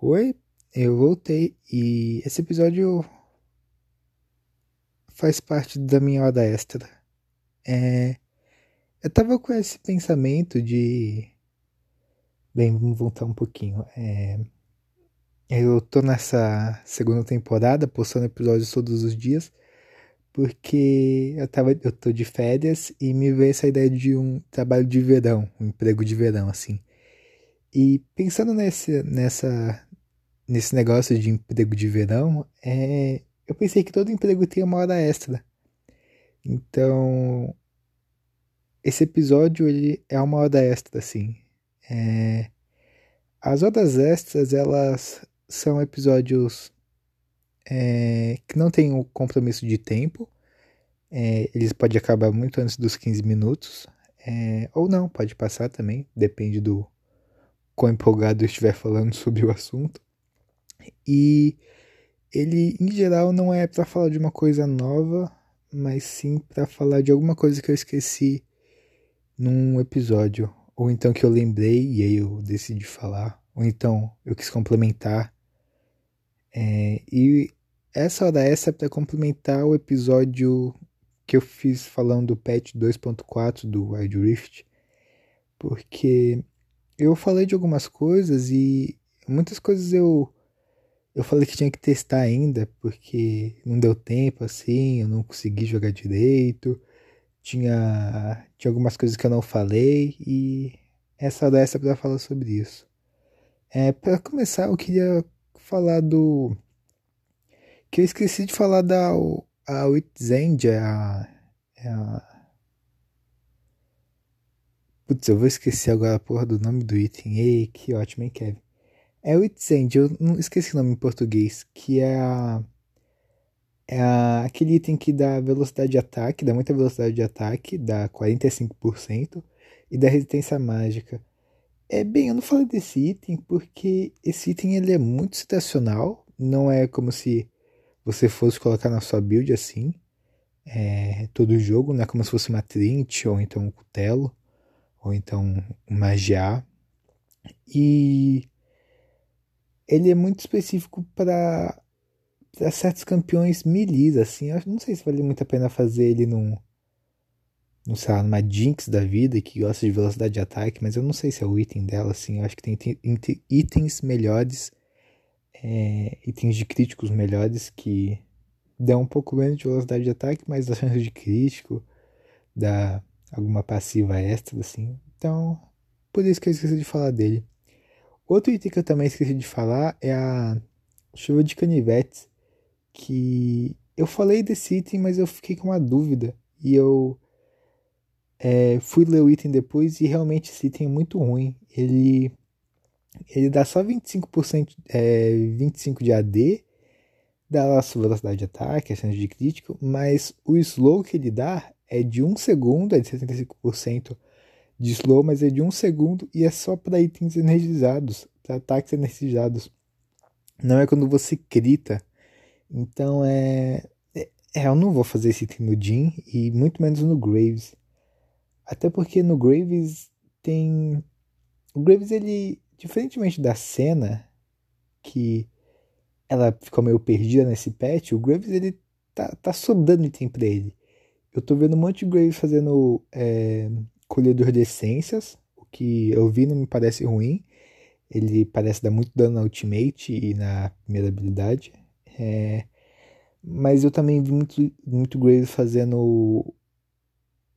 Oi, eu voltei e esse episódio faz parte da minha hora extra. É, eu tava com esse pensamento de. Bem, vamos voltar um pouquinho. É, eu tô nessa segunda temporada postando episódios todos os dias porque eu, tava, eu tô de férias e me veio essa ideia de um trabalho de verão, um emprego de verão, assim. E pensando nesse, nessa, nesse negócio de emprego de verão, é, eu pensei que todo emprego tem uma hora extra. Então, esse episódio ele é uma hora extra, assim. É, as horas extras, elas são episódios é, que não tem o um compromisso de tempo. É, eles podem acabar muito antes dos 15 minutos. É, ou não, pode passar também, depende do quão empolgado eu estiver falando sobre o assunto. E ele, em geral, não é para falar de uma coisa nova, mas sim para falar de alguma coisa que eu esqueci num episódio. Ou então que eu lembrei e aí eu decidi falar. Ou então eu quis complementar. É, e essa hora essa é para complementar o episódio que eu fiz falando do patch 2.4 do Wild Rift, porque eu falei de algumas coisas e muitas coisas eu eu falei que tinha que testar ainda, porque não deu tempo assim, eu não consegui jogar direito, tinha, tinha algumas coisas que eu não falei e essa hora para falar sobre isso. É, para começar, eu queria falar do que eu esqueci de falar da a Witzend, é a, é a. Putz, eu vou esquecer agora a porra do nome do item. Ei, que ótimo, hein, Kevin? É o Witzend, eu não esqueci o nome em português, que é a. É aquele item que dá velocidade de ataque, dá muita velocidade de ataque, dá 45%, e dá resistência mágica. É bem, eu não falei desse item porque esse item ele é muito situacional, não é como se você fosse colocar na sua build assim, é, todo o jogo, não é como se fosse uma Trinity, ou então um Cutelo, ou então um Magiar. E ele é muito específico para certos campeões melis, assim. Eu não sei se vale muito a pena fazer ele num, num sei lá, numa Jinx da vida que gosta de velocidade de ataque, mas eu não sei se é o item dela, assim. Eu acho que tem, tem itens melhores é, itens de críticos melhores que dão um pouco menos de velocidade de ataque, mas dá chance de crítico, dá alguma passiva extra, assim. Então, por isso que eu esqueci de falar dele. Outro item que eu também esqueci de falar é a chuva de canivetes, que eu falei desse item, mas eu fiquei com uma dúvida. E eu é, fui ler o item depois e realmente esse item é muito ruim. Ele ele dá só 25%, é, 25 de AD, dá a sua velocidade de ataque, a chance de crítico, mas o slow que ele dá é de 1 segundo, é de 75% de slow, mas é de 1 segundo e é só para itens energizados, para ataques energizados. Não é quando você crita. Então é, é. Eu não vou fazer esse item no Jin e muito menos no Graves. Até porque no Graves tem. O Graves ele Diferentemente da cena, que ela ficou meio perdida nesse patch, o Graves ele tá, tá sobrando item pra ele. Eu tô vendo um monte de Graves fazendo é, colhedor de essências, o que eu vi não me parece ruim. Ele parece dar muito dano na ultimate e na primeira habilidade. É, mas eu também vi muito, muito Graves fazendo o,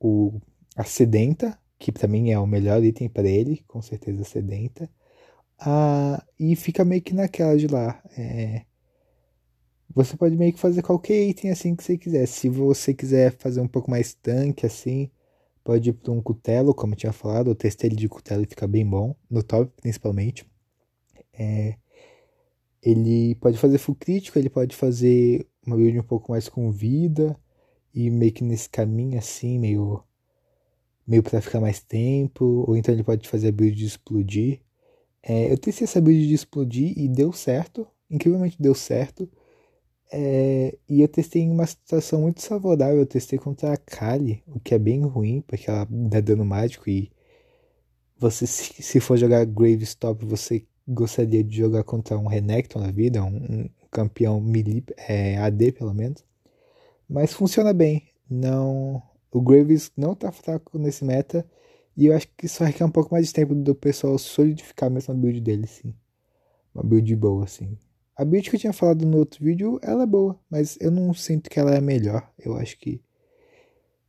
o, a Sedenta, que também é o melhor item para ele, com certeza Sedenta. Ah, e fica meio que naquela de lá. É, você pode meio que fazer qualquer item assim que você quiser. Se você quiser fazer um pouco mais tanque assim, pode ir para um cutelo, como eu tinha falado. Eu testei ele de cutelo e fica bem bom, no top principalmente. É, ele pode fazer full crítico, ele pode fazer uma build um pouco mais com vida e meio que nesse caminho assim, meio meio para ficar mais tempo, ou então ele pode fazer a build de explodir. É, eu testei essa build de explodir e deu certo, incrivelmente deu certo. É, e eu testei em uma situação muito favorável. Eu testei contra a Kali, o que é bem ruim, porque ela dá dano mágico e você, se, se for jogar Gravestop, você gostaria de jogar contra um Renekton na vida, um, um campeão melee, é, AD pelo menos. Mas funciona bem. Não, o Graves não tá fraco nesse meta. E eu acho que só requer um pouco mais de tempo do pessoal solidificar a mesma build dele, sim. Uma build boa, assim. A build que eu tinha falado no outro vídeo, ela é boa, mas eu não sinto que ela é melhor. Eu acho que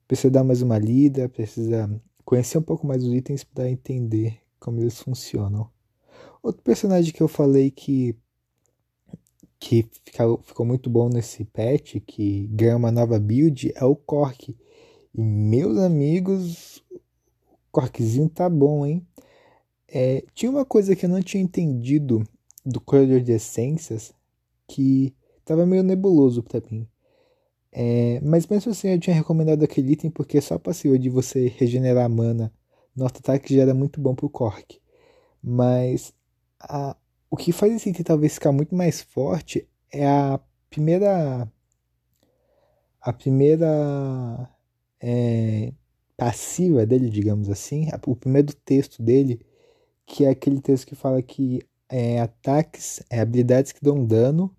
precisa dar mais uma lida, precisa conhecer um pouco mais os itens para entender como eles funcionam. Outro personagem que eu falei que que ficou, ficou muito bom nesse patch, que ganha uma nova build, é o Cork. E meus amigos, o Corkzinho tá bom, hein? É, tinha uma coisa que eu não tinha entendido do corredor de essências que tava meio nebuloso para mim. É, mas mesmo assim eu tinha recomendado aquele item porque só passiva de você regenerar mana no ataque já era muito bom pro Cork. Mas a, o que faz esse item talvez ficar muito mais forte é a primeira. A primeira é, passiva dele, digamos assim, o primeiro texto dele, que é aquele texto que fala que é, ataques, é, habilidades que dão dano,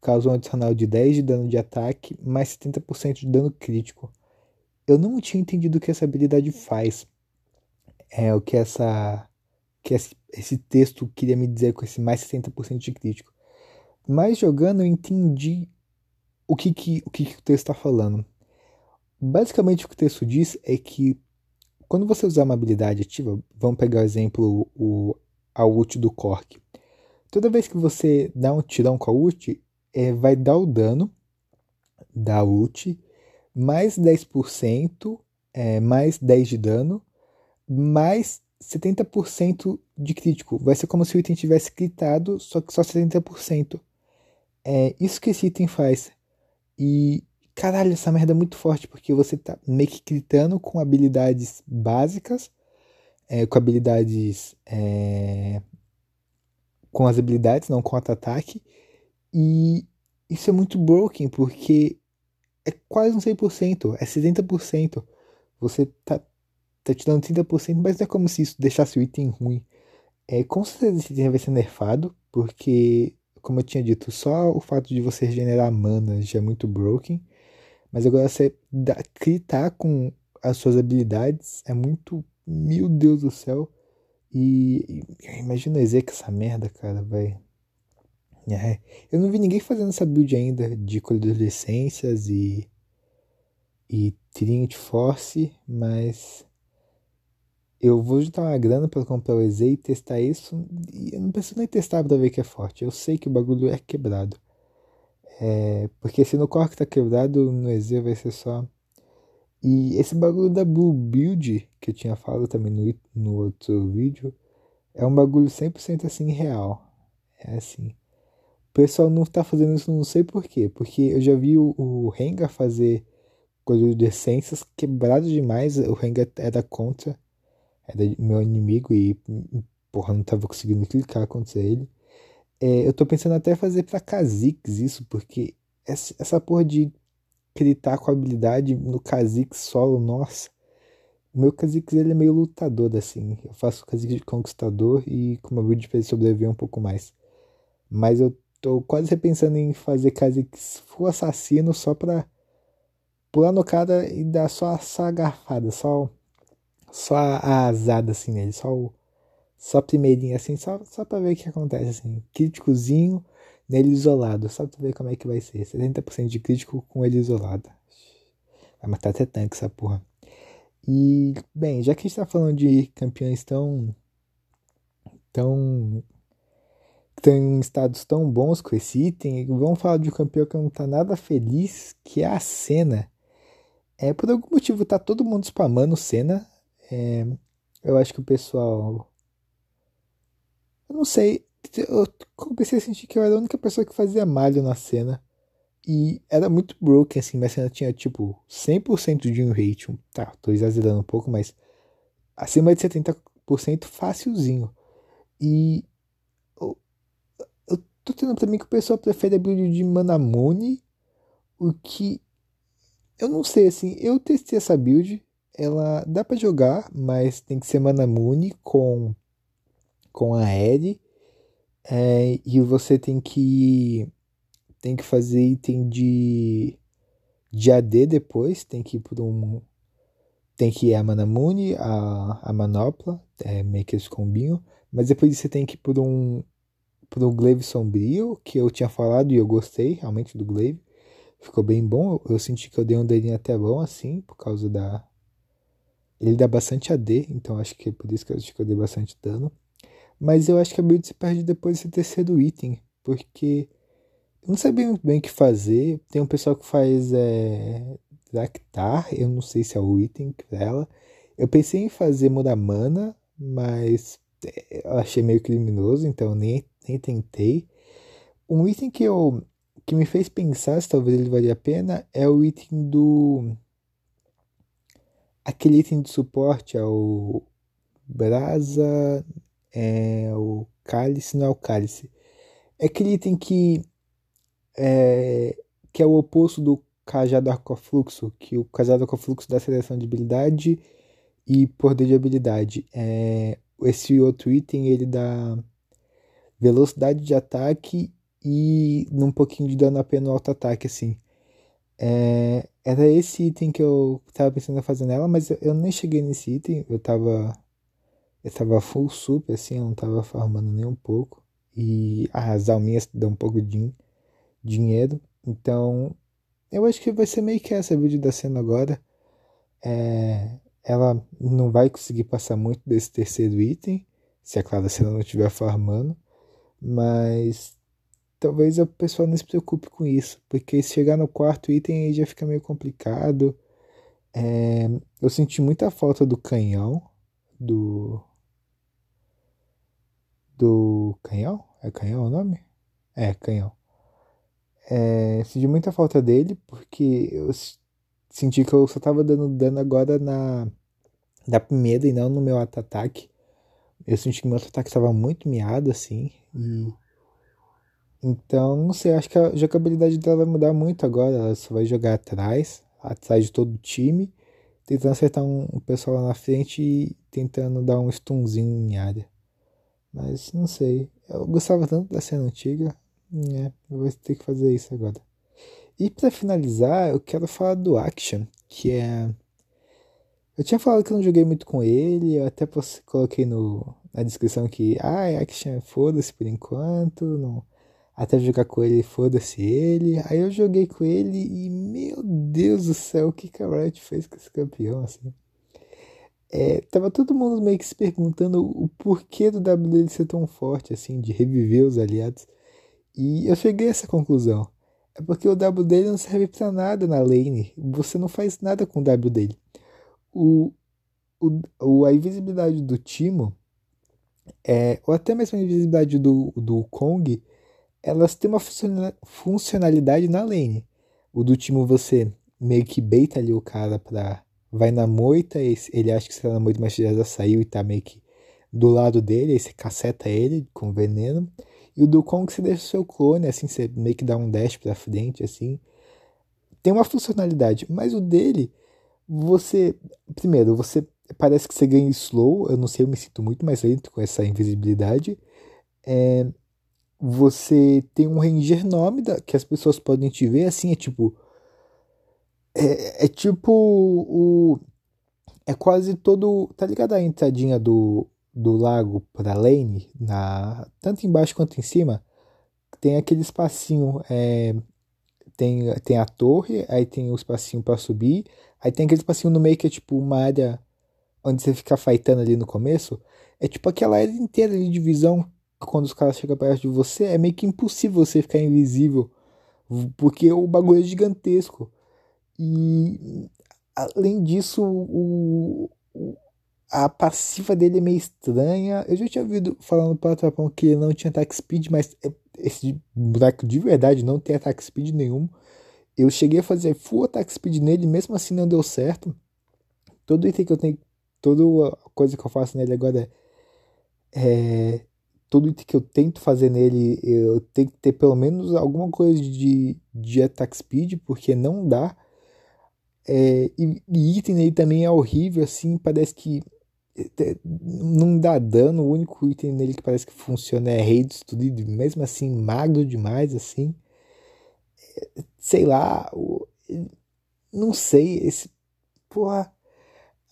causam um adicional de 10 de dano de ataque, mais 70% de dano crítico. Eu não tinha entendido o que essa habilidade faz. É o que essa que esse, esse texto queria me dizer com esse mais 60% de crítico. Mas jogando eu entendi o que, que, o, que, que o texto está falando. Basicamente o que o texto diz é que quando você usar uma habilidade ativa, vamos pegar o exemplo o, a ult do Cork. Toda vez que você dá um tirão com a ult, é, vai dar o dano da ult, mais 10%, é, mais 10 de dano, mais 70% de crítico. Vai ser como se o item tivesse critado, só que só 70%. É isso que esse item faz. E caralho, essa merda é muito forte, porque você tá meio que critando com habilidades básicas, é, com habilidades. É, com as habilidades, não com auto-ataque. E isso é muito broken, porque é quase um 100%, é 70%. Você tá tá te dando 30%, mas não é como se isso deixasse o item ruim. É, com certeza esse item vai ser nerfado, porque, como eu tinha dito, só o fato de você regenerar mana já é muito broken. Mas agora você dá, critar com as suas habilidades é muito. Meu Deus do céu. E, e imagina o Ezek essa merda, cara, vai. É. Eu não vi ninguém fazendo essa build ainda de colhedor de essências e. e Trinity Force, mas eu vou juntar uma grana para comprar o EZ e testar isso. E eu não preciso nem testar para ver que é forte. Eu sei que o bagulho é quebrado. É, porque se no Cork tá quebrado, no EZ vai ser só. E esse bagulho da Blue Build, que eu tinha falado também no, no outro vídeo, é um bagulho 100% assim real. É assim. O pessoal não tá fazendo isso, não sei porquê. Porque eu já vi o, o Rengar fazer coisas de essências quebrado demais. O Rengar era contra era meu inimigo e, porra, não tava conseguindo clicar contra ele. É, eu tô pensando até fazer pra Kha'Zix isso, porque essa, essa porra de gritar com habilidade no Kha'Zix solo, nossa. O meu Kha'Zix ele é meio lutador, assim. Eu faço Kha'Zix de conquistador e com uma build ele sobreviver um pouco mais. Mas eu tô quase repensando em fazer Kha'Zix full assassino só pra pular no cara e dar só essa garfada, só só a azada assim nele, só só primeirinho assim, só, só pra ver o que acontece assim. Críticozinho nele isolado, só pra ver como é que vai ser. 70% de crítico com ele isolado. Vai matar até tanque essa porra. E, bem, já que a gente tá falando de campeões tão. tão. tem estados tão bons com esse item, vamos falar de um campeão que não tá nada feliz, que é a Senna. É, por algum motivo tá todo mundo spamando Senna é, eu acho que o pessoal. Eu não sei. Eu comecei a sentir que eu era a única pessoa que fazia malho na cena. E era muito broken, assim. Minha cena tinha tipo 100% de um rate. Tá, tô exagerando um pouco, mas acima de 70% facilzinho. E eu, eu tô tendo pra mim que o pessoal prefere a build de Manamune. O que. Eu não sei, assim. Eu testei essa build ela dá para jogar, mas tem que ser Manamune com com a Eri É, e você tem que tem que fazer item de de AD depois, tem que ir por um tem que ir a Manamune, a, a Manopla, é meio que esse combinho, mas depois você tem que ir por um por um Glaive Sombrio, que eu tinha falado e eu gostei realmente do Glaive. Ficou bem bom, eu, eu senti que eu dei um dedinho até bom assim, por causa da ele dá bastante AD, então acho que é por isso que eu acho que eu dei bastante dano. Mas eu acho que a build se perde depois desse terceiro item, porque eu não sabia muito bem o que fazer. Tem um pessoal que faz é, Dactar, eu não sei se é o item dela. Eu pensei em fazer Muramana, mas é, eu achei meio criminoso, então nem, nem tentei. Um item que eu que me fez pensar se talvez ele valia a pena é o item do aquele item de suporte é o brasa, é o cálice, não é o cálice. É aquele item que é, que é o oposto do cajado arcofluxo, que o cajado arcofluxo dá seleção de habilidade e poder de habilidade. É, esse outro item ele dá velocidade de ataque e um pouquinho de dano apenas no alto ataque, assim. É, era esse item que eu tava pensando em fazer nela, mas eu, eu nem cheguei nesse item. Eu tava. Eu tava full super, assim, eu não tava farmando nem um pouco. E as alminhas dão um pouco de dinheiro. Então, eu acho que vai ser meio que essa vídeo da cena agora. É, ela não vai conseguir passar muito desse terceiro item, se é claro, se ela não estiver farmando. Mas talvez o pessoal não se preocupe com isso, porque se chegar no quarto item aí já fica meio complicado. É, eu senti muita falta do canhão, do. Do canhão? É canhão o nome? É, canhão. É, senti muita falta dele, porque eu senti que eu só tava dando dano agora na, na primeira e não no meu ataque. Eu senti que meu ataque estava muito miado, assim, e então, não sei, acho que a jogabilidade dela vai mudar muito agora. Ela só vai jogar atrás, atrás de todo o time, tentando acertar um, um pessoal lá na frente e tentando dar um stunzinho em área. Mas não sei. Eu gostava tanto da cena antiga, né? Vou ter que fazer isso agora. E para finalizar, eu quero falar do Action, que é. Eu tinha falado que eu não joguei muito com ele, eu até coloquei no, na descrição que, ah, Action, foda-se por enquanto, não até jogar com ele, foda-se ele. Aí eu joguei com ele e, meu Deus do céu, o que, que a Riot fez com esse campeão, assim. É, tava todo mundo meio que se perguntando o porquê do W dele ser tão forte, assim, de reviver os aliados. E eu cheguei a essa conclusão. É porque o W dele não serve para nada na lane. Você não faz nada com o W dele. O, o, a invisibilidade do Timo, é, ou até mesmo a invisibilidade do, do Kong, elas têm uma funcionalidade na lane. O do time você meio que beita ali o cara pra. Vai na moita, ele acha que você tá na moita, mas já saiu e tá meio que do lado dele, aí você caceta ele com veneno. E o do Kong você deixa o seu clone, assim, você meio que dá um dash pra frente, assim. Tem uma funcionalidade, mas o dele, você. Primeiro, você. Parece que você ganha slow, eu não sei, eu me sinto muito mais lento com essa invisibilidade. É, você tem um ranger nome da, que as pessoas podem te ver, assim, é tipo. É, é tipo o. É quase todo. Tá ligado a entradinha do, do lago pra lane? Na, tanto embaixo quanto em cima? Tem aquele espacinho. É, tem, tem a torre, aí tem o espacinho para subir. Aí tem aquele espacinho no meio que é tipo uma área onde você fica fightando ali no começo. É tipo aquela área inteira de divisão quando os caras chegam perto de você, é meio que impossível você ficar invisível, porque o bagulho é gigantesco. E além disso, o, o, a passiva dele é meio estranha. Eu já tinha ouvido falando para o Trapão que ele não tinha attack speed, mas é, esse boneco de verdade não tem attack speed nenhum. Eu cheguei a fazer full attack speed nele, mesmo assim não deu certo. Todo item que eu tenho, toda coisa que eu faço nele agora é, tudo item que eu tento fazer nele, eu tenho que ter pelo menos alguma coisa de, de attack speed, porque não dá. É, e, e item nele também é horrível, assim, parece que não dá dano, o único item nele que parece que funciona é rei destruído, mesmo assim magro demais, assim. Sei lá, não sei, esse. Porra.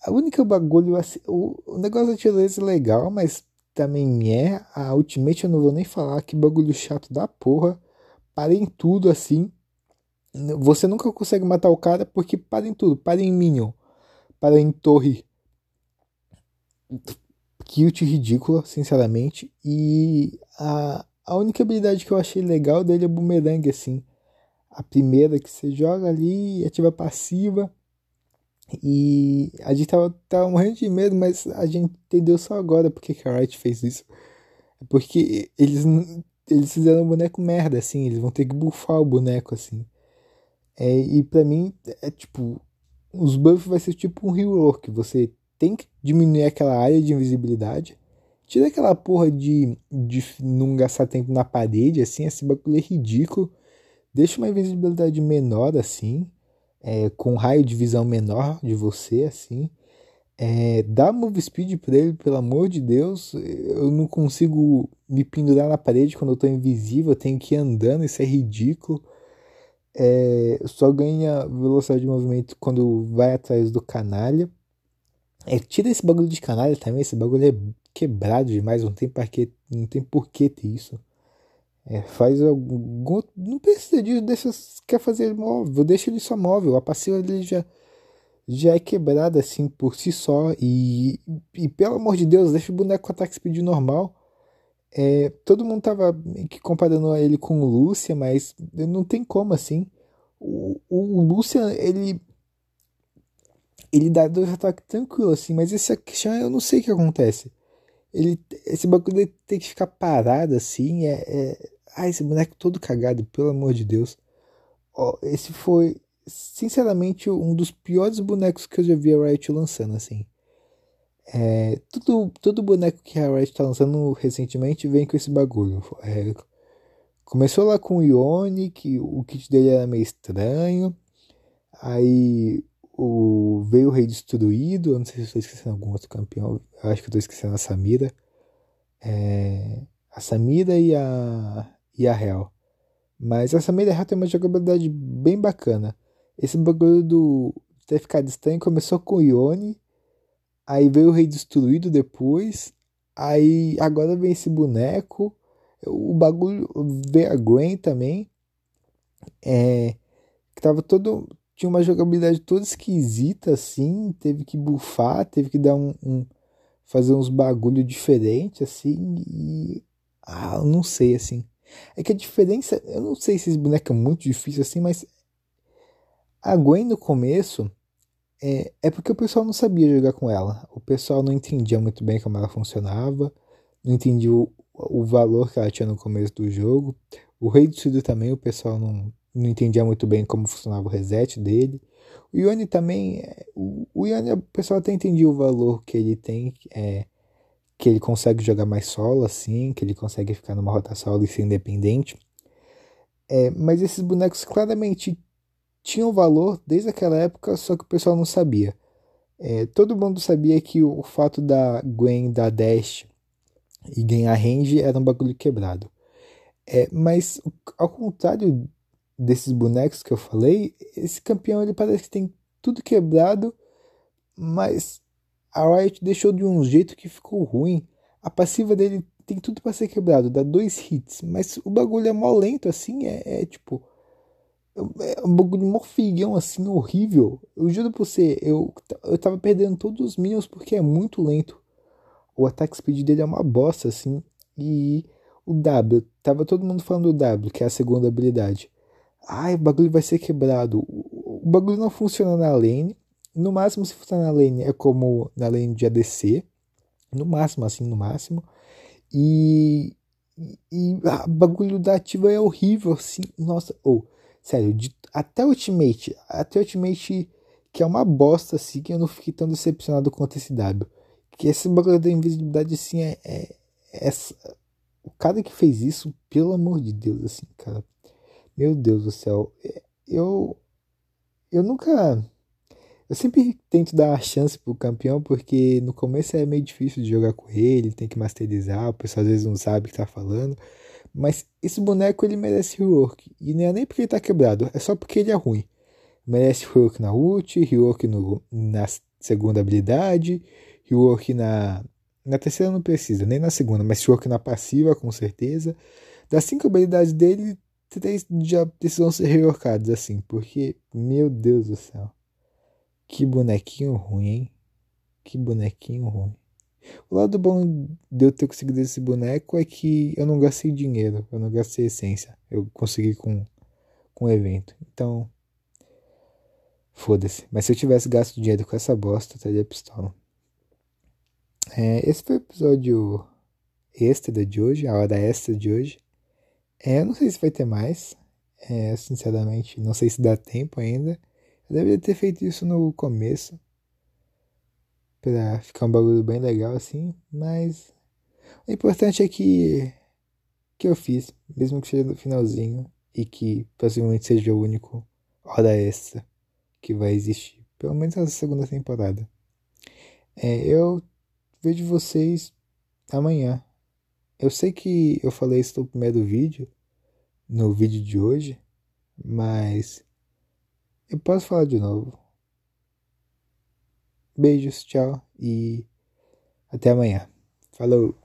A única bagulho assim. O, o negócio da tirolesa é legal, mas também é. A Ultimate eu não vou nem falar que bagulho chato da porra. Para em tudo assim. Você nunca consegue matar o cara porque para em tudo. Para em Minion. Para em Torre. Cute ridícula, sinceramente. E a, a única habilidade que eu achei legal dele é boomerang, assim. A primeira que você joga ali, ativa passiva. E a gente tava, tava morrendo de medo, mas a gente entendeu só agora porque que a Riot fez isso. Porque eles, eles fizeram um boneco merda, assim. Eles vão ter que bufar o boneco, assim. É, e para mim, é tipo, os buffs vai ser tipo um rework. Você tem que diminuir aquela área de invisibilidade. Tira aquela porra de, de não gastar tempo na parede, assim, esse bagulho é ridículo. Deixa uma invisibilidade menor, assim, é, com raio de visão menor de você, assim. É, dá move speed pra ele, pelo amor de Deus. Eu não consigo me pendurar na parede quando eu tô invisível, eu tenho que ir andando, isso é ridículo é, só ganha velocidade de movimento quando vai atrás do canalha. É, tira esse bagulho de canalha também, esse bagulho é quebrado demais, não tem, que, não tem por que ter isso. É, faz algum. Não precisa disso, deixa, quer fazer ele móvel, deixa ele só móvel. A passiva dele já, já é quebrada assim por si só. E, e pelo amor de Deus, deixa o boneco com ataque speed normal. É, todo mundo tava comparando ele com o Lúcia, mas não tem como assim. O, o Lúcia, ele. Ele dá dois ataques tranquilo assim, mas esse Akshan eu não sei o que acontece. Ele, esse bagulho tem que ficar parado assim. É, é... Esse boneco todo cagado, pelo amor de Deus. Ó, esse foi, sinceramente, um dos piores bonecos que eu já vi a Riot lançando, assim. É, tudo, todo boneco que a Riot tá lançando recentemente vem com esse bagulho. É, começou lá com o Ione, que o kit dele era meio estranho. Aí o, veio o Rei Destruído. Eu não sei se estou esquecendo algum outro campeão. Eu acho que estou esquecendo a Samira. É, a Samira e a, e a Real. Mas a Samira Real tem uma jogabilidade bem bacana. Esse bagulho do ter ficado estranho começou com o Ione Aí veio o Rei Destruído depois. Aí agora vem esse boneco. O bagulho veio a Gwen também. É, que tava todo. Tinha uma jogabilidade toda esquisita assim. Teve que bufar, teve que dar um. um fazer uns bagulho diferente assim. E. Ah, eu não sei assim. É que a diferença. Eu não sei se esse boneco é muito difícil assim, mas. A Gwen no começo é, é porque o pessoal não sabia jogar com ela. O pessoal não entendia muito bem como ela funcionava, não entendia o, o valor que ela tinha no começo do jogo. O Rei do Sul também, o pessoal não, não entendia muito bem como funcionava o reset dele. O Yone também, é, o, o o pessoal até entendia o valor que ele tem, é, que ele consegue jogar mais solo assim, que ele consegue ficar numa rota solo e ser independente. É, mas esses bonecos claramente tinham valor desde aquela época, só que o pessoal não sabia. É, todo mundo sabia que o fato da Gwen dar dash e ganhar range era um bagulho quebrado. É, mas ao contrário desses bonecos que eu falei, esse campeão ele parece que tem tudo quebrado, mas a Riot deixou de um jeito que ficou ruim. A passiva dele tem tudo para ser quebrado, dá dois hits, mas o bagulho é mó lento assim, é, é tipo é um bagulho morfigão assim, horrível. Eu juro pra você, eu, eu tava perdendo todos os minions porque é muito lento. O attack speed dele é uma bosta, assim. E o W, tava todo mundo falando do W, que é a segunda habilidade. Ai, o bagulho vai ser quebrado. O, bagulho não funciona na lane. No máximo, se funciona na lane, é como na lane de ADC. No máximo, assim, no máximo. E. E o bagulho da ativa é horrível, assim. Nossa, ou. Oh, Sério, de, até Ultimate, até Ultimate, que é uma bosta, assim, que eu não fiquei tão decepcionado quanto esse W. Que esse bagulho da invisibilidade, assim, é, é, é, O cara que fez isso, pelo amor de Deus, assim, cara. Meu Deus do céu. É, eu. Eu nunca. Eu sempre tento dar a chance pro campeão, porque no começo é meio difícil de jogar com ele, tem que masterizar, o pessoal às vezes não sabe o que tá falando. Mas esse boneco ele merece rework. E não é nem porque ele tá quebrado, é só porque ele é ruim. Merece rework na ult, rework no, na segunda habilidade, rework na. Na terceira não precisa, nem na segunda, mas rework na passiva com certeza. Das cinco habilidades dele, três já precisam ser reworkadas assim, porque, meu Deus do céu. Que bonequinho ruim, hein? Que bonequinho ruim. O lado bom de eu ter conseguido esse boneco é que eu não gastei dinheiro, eu não gastei essência. Eu consegui com, com o evento. Então, foda-se. Mas se eu tivesse gasto dinheiro com essa bosta, eu teria pistola. É, esse foi o episódio extra de hoje, a hora extra de hoje. É, eu não sei se vai ter mais. É, sinceramente, não sei se dá tempo ainda. Eu deveria ter feito isso no começo pra ficar um bagulho bem legal assim, mas o importante é que que eu fiz, mesmo que seja no finalzinho e que possivelmente seja o único hora extra que vai existir, pelo menos na segunda temporada. É, eu vejo vocês amanhã. Eu sei que eu falei isso no primeiro vídeo, no vídeo de hoje, mas eu posso falar de novo. Beijos, tchau e até amanhã. Falou!